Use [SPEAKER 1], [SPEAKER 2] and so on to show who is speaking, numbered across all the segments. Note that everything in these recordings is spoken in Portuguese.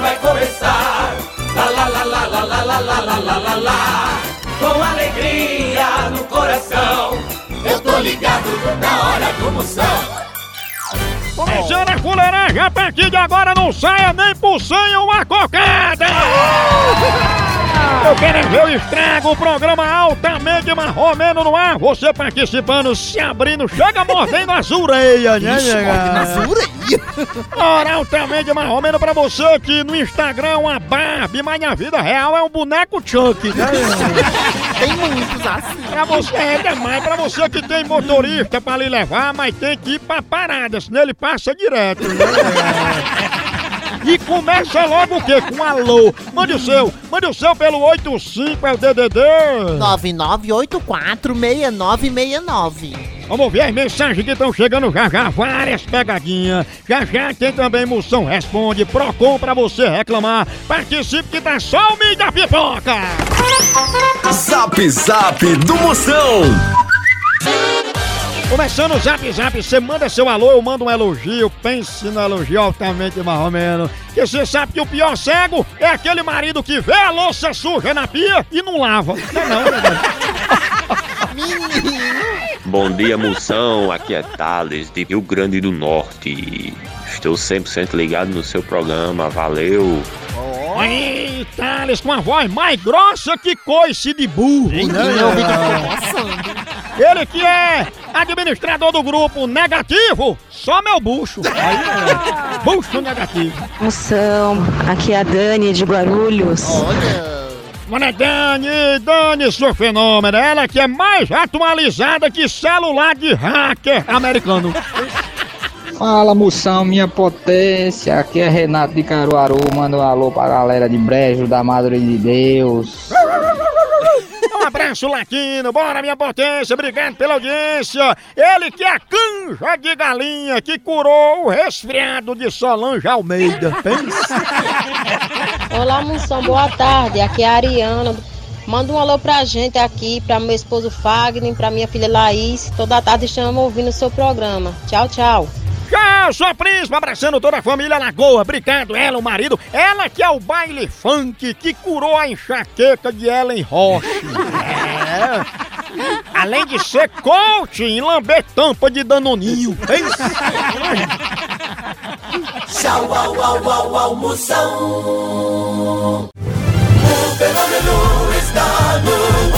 [SPEAKER 1] vai começar. Lá lá lá lá lá lá lá lá lá lá lá lá. Com alegria no coração, eu tô ligado na hora do Moção.
[SPEAKER 2] Começando a fuleiragem, a partir de agora não saia nem por cem uma cocada! Eu quero ver o estrago, o programa altamente marromeno no ar, você participando, se abrindo, chega mordendo as orelhas, né, nega? Ora, altamente marromeno pra você que no Instagram é uma Barbie, mas na vida real é um boneco Chuck, né?
[SPEAKER 3] Tem muitos assim.
[SPEAKER 2] Pra você é demais, pra você que tem motorista pra lhe levar, mas tem que ir pra parada, senão ele passa direto. né? E começa logo o quê? Com alô. Mande o seu, mande o seu pelo 85 é o DDD.
[SPEAKER 3] 99846969.
[SPEAKER 2] Vamos ver as mensagens que estão chegando já já, várias pegadinhas. Já já tem também Moção Responde, Procon pra você reclamar. Participe que tá só o da pipoca.
[SPEAKER 4] Zap Zap do Moção.
[SPEAKER 2] Começando o zap zap, você manda seu alô, eu mando um elogio, pense no elogio altamente marromeno. Que você sabe que o pior cego é aquele marido que vê a louça suja na pia e não lava. Não, é não, né?
[SPEAKER 5] Bom dia, moção. Aqui é Thales, de Rio Grande do Norte. Estou 100% ligado no seu programa. Valeu.
[SPEAKER 2] Aí, Thales, com a voz mais grossa que coice de burro,
[SPEAKER 3] ouvido ficou coçando.
[SPEAKER 2] Ele que é administrador do grupo negativo, só meu bucho. Aí, é, bucho negativo.
[SPEAKER 6] Moção, aqui é a Dani de Guarulhos.
[SPEAKER 3] Olha.
[SPEAKER 2] Mano, é Dani, Dani, sua fenômeno. Ela que é mais atualizada que celular de hacker americano.
[SPEAKER 7] Fala moção, minha potência, aqui é Renato de Caruaru, manda um alô pra galera de Brejo da Madre de Deus.
[SPEAKER 2] Abraço latino, bora minha potência, obrigado pela audiência. Ele que é canja de galinha que curou o resfriado de Solange Almeida. Pensa.
[SPEAKER 8] Olá, Moção, boa tarde. Aqui é a Ariana. Manda um alô pra gente aqui, pra meu esposo Fagner, pra minha filha Laís. Toda tarde estamos ouvindo o seu programa. Tchau, tchau.
[SPEAKER 2] Sua príncipe, abraçando toda a família Lagoa. Obrigado, ela, o marido. Ela que é o baile funk que curou a enxaqueca de Ellen Roche. É. Além de ser coach em lamber tampa de danoninho.
[SPEAKER 1] Tchau, au, au, au, au, Moção. O fenômeno está no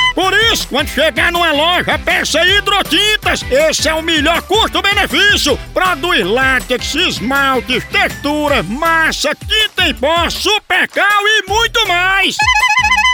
[SPEAKER 2] Por isso, quando chegar numa loja, peça hidrotintas. Esse é o melhor custo-benefício. Produz látex, esmaltes, textura, massa, tinta em pó, supercal e muito mais.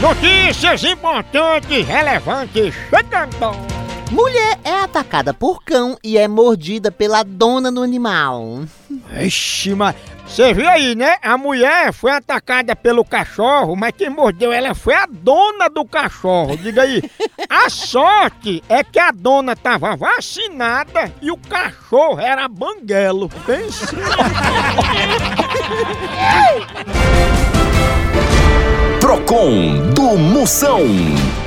[SPEAKER 2] Notícias importantes, relevantes, chegando.
[SPEAKER 3] Mulher é atacada por cão e é mordida pela dona do animal.
[SPEAKER 2] Ixi, mas você viu aí, né? A mulher foi atacada pelo cachorro, mas quem mordeu ela foi a dona do cachorro. Diga aí. A sorte é que a dona tava vacinada e o cachorro era banguelo. Pensa.
[SPEAKER 4] Procon do Moção.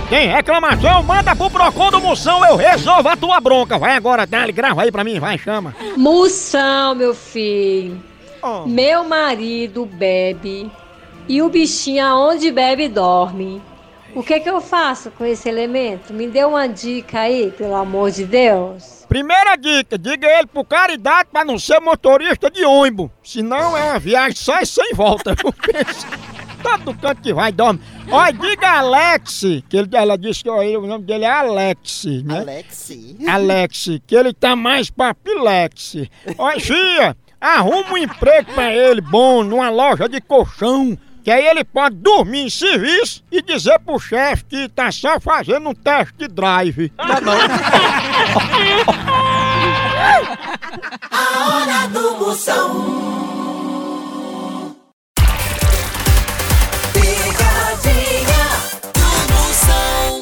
[SPEAKER 2] Tem reclamação? Manda pro Procon do Moção, eu resolvo a tua bronca. Vai agora, dale, grava aí pra mim, vai, chama.
[SPEAKER 9] Moção, meu filho.
[SPEAKER 2] Oh.
[SPEAKER 9] Meu marido bebe e o bichinho aonde bebe dorme. O que que eu faço com esse elemento? Me dê uma dica aí, pelo amor de Deus.
[SPEAKER 2] Primeira dica, diga ele por caridade pra não ser motorista de ônibus. Senão é uma viagem só e sem volta. Todo canto que vai, dorme. Olha, diga Alex, que ele, ela disse que ó, ele- o nome dele é Alex, né?
[SPEAKER 3] Alex.
[SPEAKER 2] Alex, que ele tá mais pra Pilex. Olha, Fia, arruma um emprego pra ele bom numa loja de colchão. Que aí ele pode dormir em serviço e dizer pro chefe que tá só fazendo um test drive. Tá bom?
[SPEAKER 1] A hora do Moção.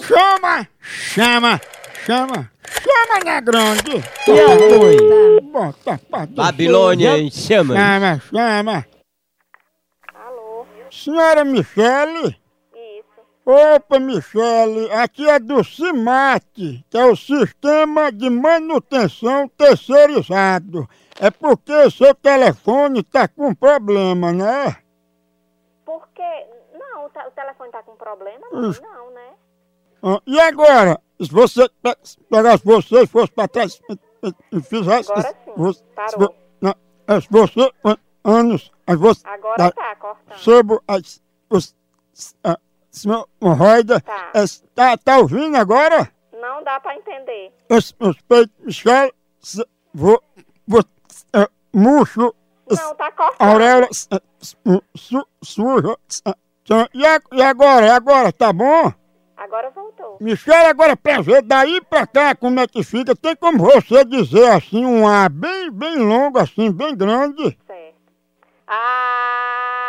[SPEAKER 2] Chama, chama, chama, chama na grande. Que é foi? Bota pra
[SPEAKER 10] Babilônia em chamas.
[SPEAKER 2] Chama, chama.
[SPEAKER 11] Alô?
[SPEAKER 2] Senhora Michele?
[SPEAKER 11] Isso.
[SPEAKER 2] Opa, Michele, aqui é do CIMAT, que é o Sistema de Manutenção Terceirizado. É porque seu telefone tá com problema, né?
[SPEAKER 11] Porque. Não, o, te- o telefone tá com problema? Não, né?
[SPEAKER 2] Ah, E agora, se você pe- se pegasse você e fosse pra trás e- fizesse...
[SPEAKER 11] Agora sim,
[SPEAKER 2] você- se
[SPEAKER 11] parou.
[SPEAKER 2] vo- não, é, se você... ah, Anos... aí você,
[SPEAKER 11] Agora tá cortando.
[SPEAKER 2] Sobre as... Os... ah, senhor Roida...
[SPEAKER 11] Tá.
[SPEAKER 2] é, Tá, tá ouvindo agora?
[SPEAKER 11] Não dá pra entender.
[SPEAKER 2] Os, os peitos, se- vou, vou, é, murcho,
[SPEAKER 11] Não, tá cortando.
[SPEAKER 2] auréola, su, su, suja, então, e, a- e agora, agora, tá bom?
[SPEAKER 11] Agora voltou.
[SPEAKER 2] Michel, agora pra ver daí pra cá como é que fica, tem como você dizer assim, um A bem, bem longo assim, bem grande?
[SPEAKER 11] Certo. Ah.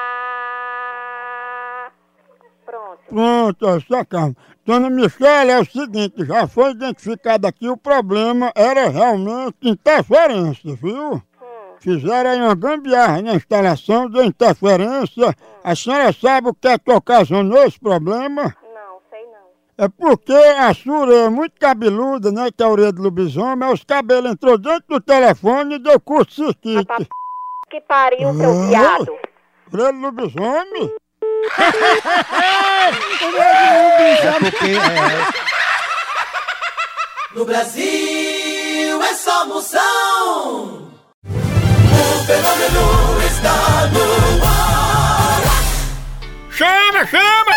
[SPEAKER 11] Pronto.
[SPEAKER 2] Pronto, ó, só calma. Dona Michele, é o seguinte, já foi identificado aqui o problema, era realmente interferência, viu? Fizeram aí uma gambiarra na instalação de interferência. A senhora sabe o que é que ocasionou esse problema?
[SPEAKER 11] Não, sei não.
[SPEAKER 2] É porque a orelha é muito cabeluda, né? Que é a orelha do lobisomem, aí os cabelos entrou dentro do telefone e deu curto-circuito.
[SPEAKER 11] Que pariu, seu
[SPEAKER 2] Ah.
[SPEAKER 11] viado.
[SPEAKER 2] Orelha do lobisomem?
[SPEAKER 10] É porque é,
[SPEAKER 1] No Brasil é só Moção. Fenômeno está no ar.
[SPEAKER 2] Chama, chama!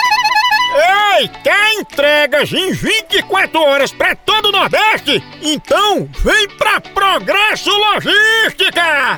[SPEAKER 2] Ei, quer entregas em 24 horas pra todo o Nordeste? Então vem pra Progresso Logística!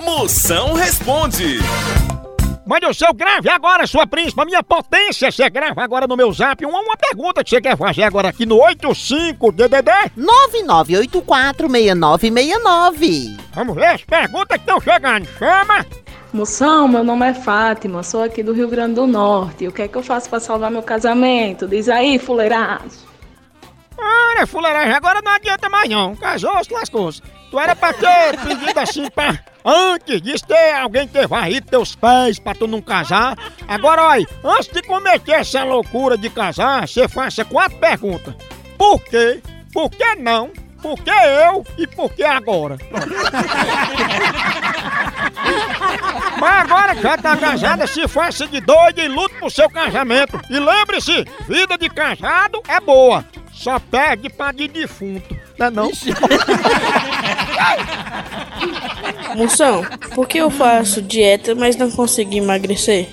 [SPEAKER 4] Moção responde.
[SPEAKER 2] Mande o seu grave agora, sua príncipa, minha potência. Você grava agora no meu zap uma, uma pergunta que você quer fazer agora aqui no 85DDD.
[SPEAKER 3] 99846969.
[SPEAKER 2] Vamos ver as perguntas que estão chegando. Chama!
[SPEAKER 12] Moção, meu nome é Fátima, sou aqui do Rio Grande do Norte. O que é que eu faço pra salvar meu casamento? Diz aí, fuleiragem.
[SPEAKER 13] Olha, fuleiragem, agora não adianta mais não. Casou-se, lascou-se. Tu era pra ter pedido assim pra... Antes disso ter alguém ter varrido teus pés pra tu não casar. Agora, olha, antes de cometer essa loucura de casar, você faça quatro perguntas. Por quê? Por que não? Por que eu? E por que agora? Mas agora que já tá casada, se faça de doido e lute pro seu casamento. E lembre-se, vida de casado é boa. Só perde pra de defunto, não é não?
[SPEAKER 14] Moção, por que eu faço dieta, mas não consigo emagrecer?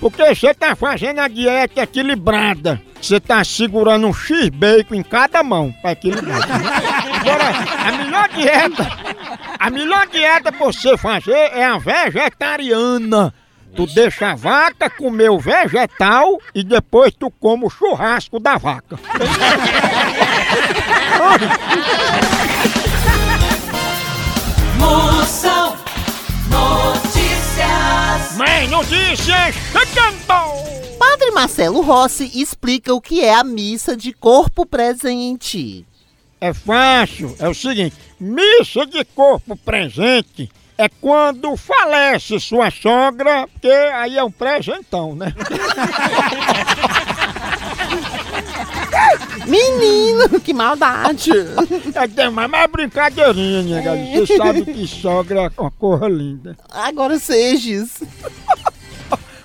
[SPEAKER 13] Porque você tá fazendo a dieta equilibrada. Você tá segurando um X-bacon em cada mão pra equilibrar. Agora, a melhor dieta, a melhor dieta pra você fazer é a vegetariana. Tu deixa a vaca comer o vegetal e depois tu come o churrasco da vaca.
[SPEAKER 2] Moção Notícias.
[SPEAKER 13] Mais notícias chegando!
[SPEAKER 3] Padre Marcelo Rossi explica o que é a missa de corpo presente.
[SPEAKER 13] É fácil, é o seguinte: missa de corpo presente é quando falece sua sogra, porque aí é um presentão, né?
[SPEAKER 3] Menino, que maldade!
[SPEAKER 13] É, tem mais uma brincadeirinha, né, galera? Você sabe que sogra é uma cor linda.
[SPEAKER 3] Agora sejas.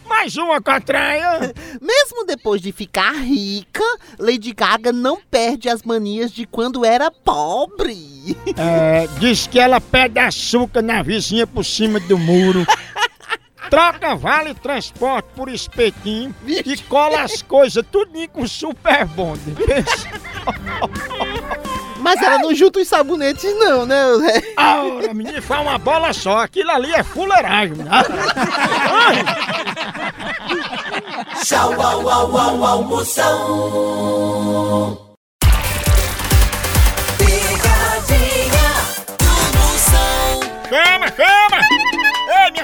[SPEAKER 13] Mais uma catraia!
[SPEAKER 3] Mesmo depois de ficar rica, Lady Gaga não perde as manias de quando era pobre.
[SPEAKER 13] É, diz que ela pede açúcar na vizinha por cima do muro. Troca vale transporte por espetinho e cola as coisas tudinho com super bonde.
[SPEAKER 3] Mas ela não junta os sabonetes, não, né?
[SPEAKER 13] Ora, menino, faz uma bola só. Aquilo ali é fuleiragem. né?
[SPEAKER 2] Tchau, au, au, au, au,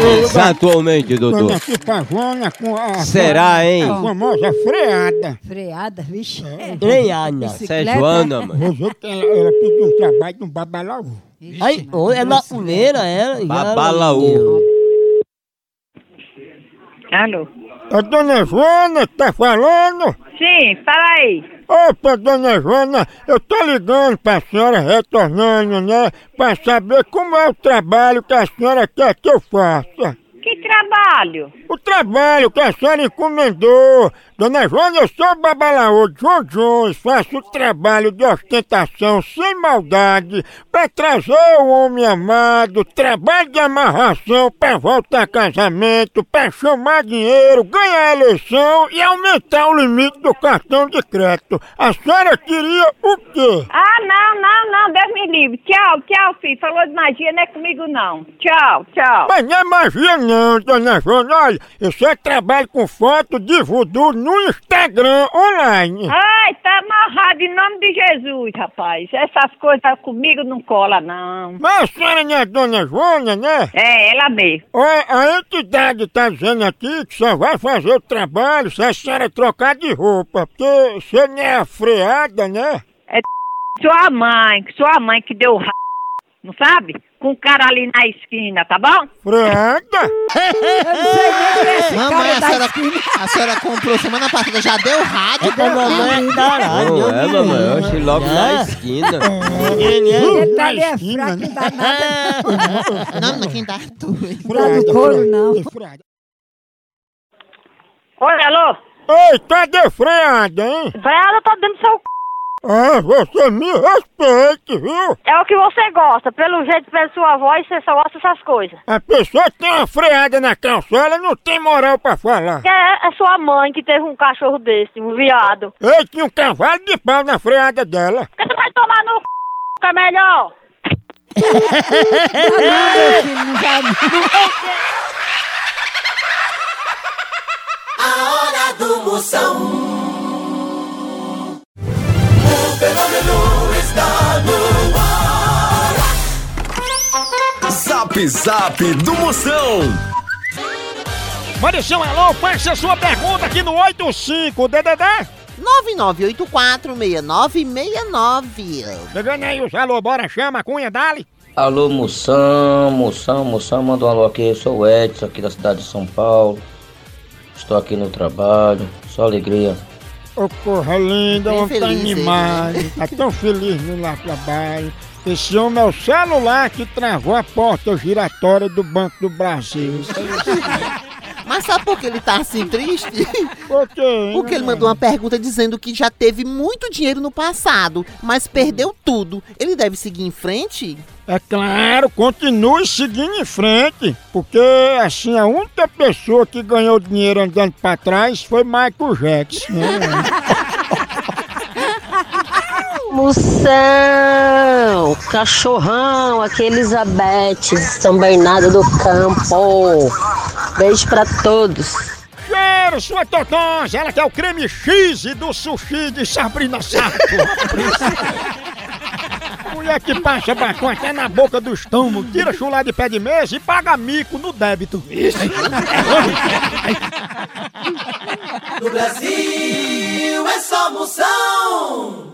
[SPEAKER 5] Exatamente, doutor.
[SPEAKER 13] Dona Pipavona com a...
[SPEAKER 5] Será, hein?
[SPEAKER 13] A famosa freada.
[SPEAKER 9] Freada, vixe.
[SPEAKER 5] Ei, Ana, você é Joana, mano.
[SPEAKER 13] Você que ela, ela pediu um trabalho no Babalaú.
[SPEAKER 9] Ai, ô, é macuneira ela.
[SPEAKER 5] Babalaú.
[SPEAKER 15] Alô?
[SPEAKER 13] A dona Joana tá falando?
[SPEAKER 15] Sim, fala aí.
[SPEAKER 13] Opa, dona Joana, eu tô ligando pra senhora retornando, né? Pra saber como é o trabalho que a senhora quer que eu faça.
[SPEAKER 15] Que trabalho?
[SPEAKER 13] O trabalho que a senhora encomendou. Dona Joana, eu sou babalaô de João Jones, faço o trabalho de ostentação sem maldade pra trazer o homem amado, trabalho de amarração pra voltar a casamento, pra chamar dinheiro, ganhar eleição e aumentar o limite do cartão de crédito. A senhora queria o quê?
[SPEAKER 15] Ah, não, não, não, Deus me livre. Tchau, tchau, filho. Falou de magia, não é comigo não. Tchau, tchau.
[SPEAKER 13] Mas não é magia não, dona Joana. Olha, eu só trabalho com foto de voodoo no Instagram online.
[SPEAKER 15] Ai, tá amarrado em nome de Jesus, rapaz. Essas coisas comigo não cola, não.
[SPEAKER 13] Mas a senhora não é dona Joana, né?
[SPEAKER 15] É, ela mesmo.
[SPEAKER 13] Olha, a entidade tá dizendo aqui que só vai fazer o trabalho se a senhora trocar de roupa, porque você não é a freada, né?
[SPEAKER 15] É sua mãe, sua mãe que deu ra...
[SPEAKER 16] não sabe? Com o cara ali na esquina, tá bom?
[SPEAKER 2] Freada?
[SPEAKER 3] Mamãe, a senhora, a senhora comprou semana passada, já deu rádio.
[SPEAKER 17] É mamãe
[SPEAKER 10] Não
[SPEAKER 17] caralho.
[SPEAKER 10] é, mamãe? Eu achei logo na esquina.
[SPEAKER 2] Na esquina, né?
[SPEAKER 3] Não, não, quem dá tudo.
[SPEAKER 2] Freada,
[SPEAKER 9] couro, não.
[SPEAKER 2] freada.
[SPEAKER 16] Oi, alô?
[SPEAKER 2] Ei, cadê freada, hein?
[SPEAKER 16] Freada tá dentro do seu c...
[SPEAKER 2] Ah, você me respeite, viu?
[SPEAKER 16] É o que você gosta. Pelo jeito, pela sua voz, você só gosta dessas coisas.
[SPEAKER 2] A pessoa que tem uma freada na calça, ela não tem moral pra falar.
[SPEAKER 16] É, é sua mãe que teve um cachorro desse, um viado.
[SPEAKER 2] Ei, tinha um cavalo de pau na freada dela.
[SPEAKER 16] Por que tu vai tomar no c... que é melhor?
[SPEAKER 1] A hora do Moção.
[SPEAKER 4] Zap Zap do Moção.
[SPEAKER 2] Mande seu alô, faça a sua pergunta aqui no 85 DDD.
[SPEAKER 3] 99846969.
[SPEAKER 2] Pegando aí os alô, bora, chama a cunha, dali.
[SPEAKER 18] Alô, Moção, Moção, Moção, manda um alô aqui. Eu sou o Edson, aqui da cidade de São Paulo. Estou aqui no trabalho, só alegria.
[SPEAKER 2] Ô, porra linda,
[SPEAKER 3] Bem
[SPEAKER 2] o homem tá animado, tá tão feliz no lá trabalho. Esse homem é o celular que travou a porta giratória do Banco do Brasil.
[SPEAKER 3] Mas sabe por que ele tá assim triste?
[SPEAKER 2] Por quê?
[SPEAKER 3] Porque ele mandou uma pergunta dizendo que já teve muito dinheiro no passado, mas perdeu tudo. Ele deve seguir em frente?
[SPEAKER 2] É claro, continue seguindo em frente, porque assim a única pessoa que ganhou dinheiro andando pra trás foi Michael Jackson. né?
[SPEAKER 8] Moção, cachorrão, aqui Elizabeth, São Bernardo do Campo. Beijo pra todos.
[SPEAKER 2] Cheiro, sua totões, ela que é o creme X do sushi de Sabrina Sato. Mulher que passa bacon até na boca do estômago, tira chulé de pé de mesa e paga mico no débito.
[SPEAKER 1] No Brasil é só Moção.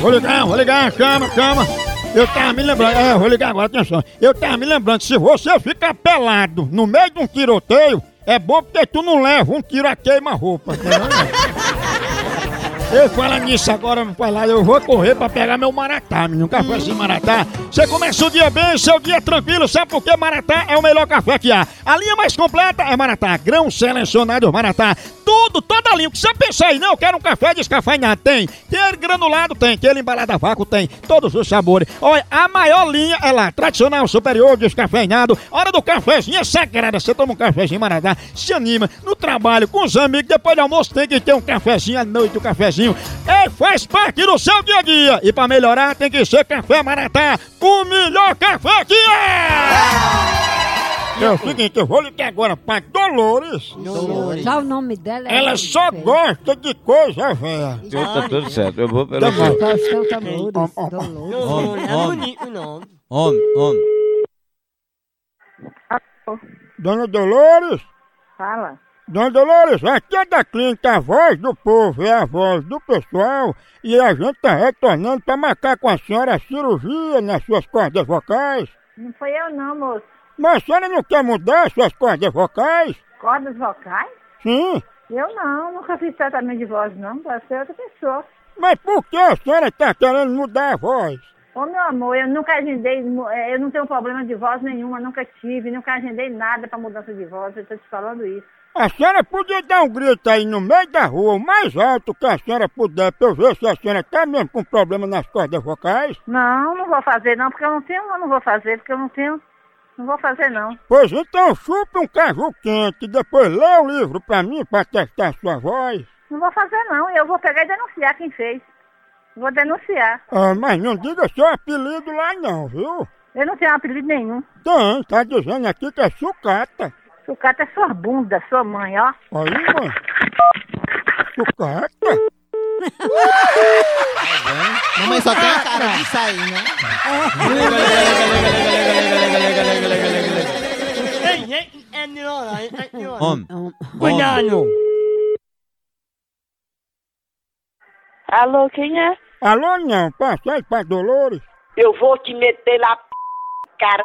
[SPEAKER 2] Vou ligar, vou ligar, chama, chama. Eu tava me lembrando, é, vou ligar agora, atenção. Eu tava me lembrando, se você ficar pelado no meio de um tiroteio, é bom porque tu não leva um tiro a queima-roupa. Eu falo nisso agora, me falar, eu vou correr pra pegar meu Maratá, menino. Café assim, Maratá. Você começa o dia bem, seu dia tranquilo, sabe por que Maratá é o melhor café que há? A linha mais completa é Maratá. Grão selecionado Maratá. Tudo, toda a linha. Que você pensa aí? Não, eu quero um café descafeinado. Tem. Aquele granulado tem. Aquele embalado a vácuo tem. Todos os sabores. Olha, a maior linha é lá. Tradicional, superior, descafeinado. Hora do cafezinho é sagrada. Você toma um cafezinho Maratá, se anima. No trabalho, com os amigos, depois do almoço tem que ter um cafezinho à noite, um cafezinho. É, faz parte do seu dia a dia. E pra melhorar tem que ser café Maratá. O melhor café que é! É o seguinte, eu vou ligar agora pra Dolores.
[SPEAKER 9] Já o nome dela é.
[SPEAKER 2] Ela só gosta de coisa velha.
[SPEAKER 10] Tá tudo certo, eu vou pelo
[SPEAKER 2] Tá.
[SPEAKER 9] Faustão Tamores.
[SPEAKER 2] Ó, ó, ó.
[SPEAKER 9] Dolores.
[SPEAKER 17] É bonito o nome.
[SPEAKER 10] Homem, homem.
[SPEAKER 2] Dona Dolores?
[SPEAKER 16] Fala.
[SPEAKER 2] Dona Dolores, aqui é da clínica a voz do povo, é a voz do pessoal e a gente tá retornando pra marcar com a senhora a cirurgia nas suas cordas vocais.
[SPEAKER 16] Não foi eu não, moço.
[SPEAKER 2] Mas a senhora não quer mudar suas cordas vocais?
[SPEAKER 16] Cordas vocais?
[SPEAKER 2] Sim.
[SPEAKER 16] Eu não, nunca fiz tratamento de voz não, pode ser outra pessoa.
[SPEAKER 2] Mas por que a senhora tá querendo mudar a voz?
[SPEAKER 16] Ô meu amor, eu nunca agendei, eh, eu não tenho problema de voz nenhuma, nunca tive, nunca agendei nada pra mudança de voz, eu tô te falando isso.
[SPEAKER 2] A senhora podia dar um grito aí no meio da rua, o mais alto que a senhora puder, pra eu ver se a senhora tá mesmo com problema nas cordas vocais?
[SPEAKER 16] Não, não vou fazer não, porque eu não tenho, eu não vou fazer, porque eu não tenho, não vou fazer não.
[SPEAKER 2] Pois então chupe um caju quente depois lê o livro pra mim pra testar sua voz.
[SPEAKER 16] Não vou fazer não, eu vou pegar e denunciar quem fez. Vou denunciar.
[SPEAKER 2] Ah, mas não diga seu apelido lá não, viu?
[SPEAKER 16] Eu não tenho apelido nenhum.
[SPEAKER 2] Tem, tá dizendo aqui que é sucata.
[SPEAKER 16] Sucata é tá sua bunda, sua mãe, ó.
[SPEAKER 2] Aí, mãe. Sucata.
[SPEAKER 3] Mamãe só tem a cara de sair, né?
[SPEAKER 10] Homem.
[SPEAKER 17] Cuidado.
[SPEAKER 13] Alô, quem é?
[SPEAKER 2] Alô, não. Passa aí pra Dolores.
[SPEAKER 13] Eu vou te meter na p... cara.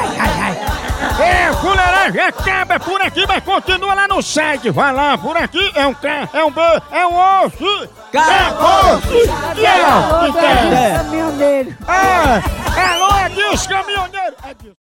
[SPEAKER 13] É, a
[SPEAKER 10] fuleiragem
[SPEAKER 2] é acaba é por aqui, mas continua lá no site. Vai lá, por aqui é um K, é um B, é um osso. Acabou-se!
[SPEAKER 10] é,
[SPEAKER 2] Meu é, é, é, Adilson Caminhoneiro!